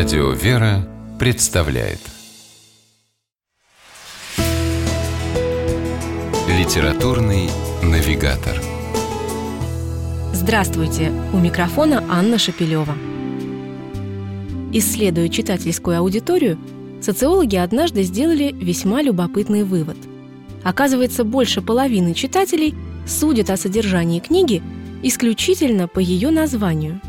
Радио «Вера» представляет Литературный навигатор Здравствуйте! У микрофона Анна Шапилева. Исследуя читательскую аудиторию, социологи однажды сделали весьма любопытный вывод. Оказывается, больше половины читателей судят о содержании книги исключительно по ее названию.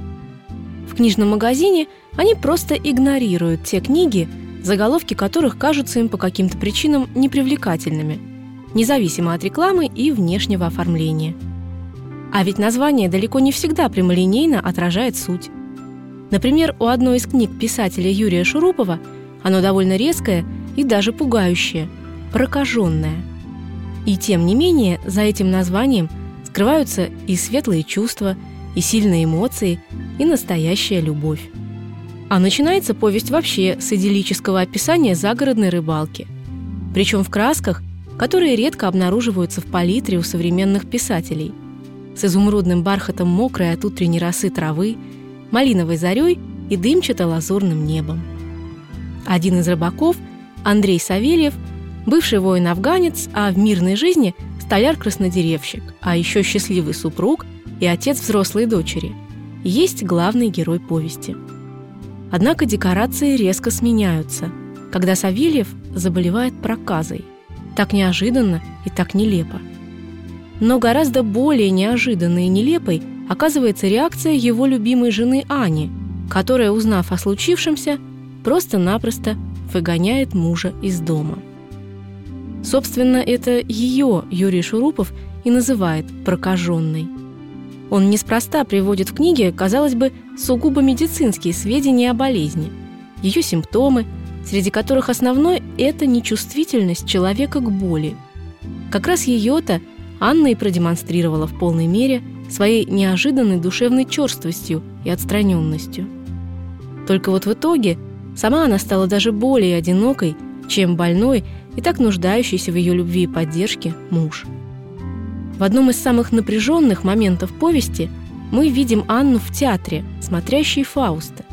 В книжном магазине они просто игнорируют те книги, заголовки которых кажутся им по каким-то причинам непривлекательными, независимо от рекламы и внешнего оформления. А ведь название далеко не всегда прямолинейно отражает суть. Например, у одной из книг писателя Юрия Шурупова оно довольно резкое и даже пугающее – прокаженное. И тем не менее за этим названием скрываются и светлые чувства, и сильные эмоции, и настоящая любовь. А начинается повесть вообще с идиллического описания загородной рыбалки. Причем в красках, которые редко обнаруживаются в палитре у современных писателей. С изумрудным бархатом мокрой от утренней росы травы, малиновой зарей и дымчато-лазурным небом. Один из рыбаков, Андрей Савельев, бывший воин-афганец, а в мирной жизни столяр-краснодеревщик, а еще счастливый супруг и отец взрослой дочери, есть главный герой повести – Однако декорации резко сменяются, когда Савельев заболевает проказой. Так неожиданно и так нелепо. Но гораздо более неожиданной и нелепой оказывается реакция его любимой жены Ани, которая, узнав о случившемся, просто-напросто выгоняет мужа из дома. Собственно, это ее Юрий Шурупов и называет прокаженной – он неспроста приводит в книге, казалось бы, сугубо медицинские сведения о болезни, ее симптомы, среди которых основной – это нечувствительность человека к боли. Как раз ее-то Анна и продемонстрировала в полной мере своей неожиданной душевной черствостью и отстраненностью. Только вот в итоге сама она стала даже более одинокой, чем больной и так нуждающийся в ее любви и поддержке муж – в одном из самых напряженных моментов повести мы видим Анну в театре, смотрящей Фауста.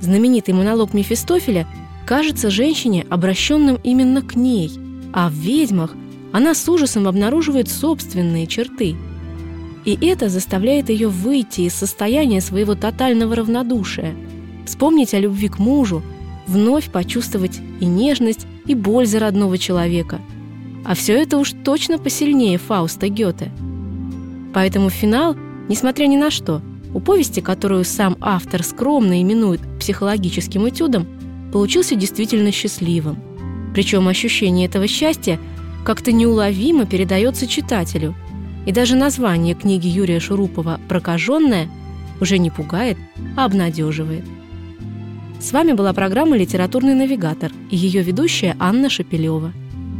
Знаменитый монолог Мефистофеля кажется женщине обращенным именно к ней, а в «Ведьмах» она с ужасом обнаруживает собственные черты. И это заставляет ее выйти из состояния своего тотального равнодушия, вспомнить о любви к мужу, вновь почувствовать и нежность, и боль за родного человека – а все это уж точно посильнее Фауста Гёте. Поэтому финал, несмотря ни на что, у повести, которую сам автор скромно именует психологическим этюдом, получился действительно счастливым. Причем ощущение этого счастья как-то неуловимо передается читателю. И даже название книги Юрия Шурупова «Прокаженная» уже не пугает, а обнадеживает. С вами была программа «Литературный навигатор» и ее ведущая Анна Шапилева –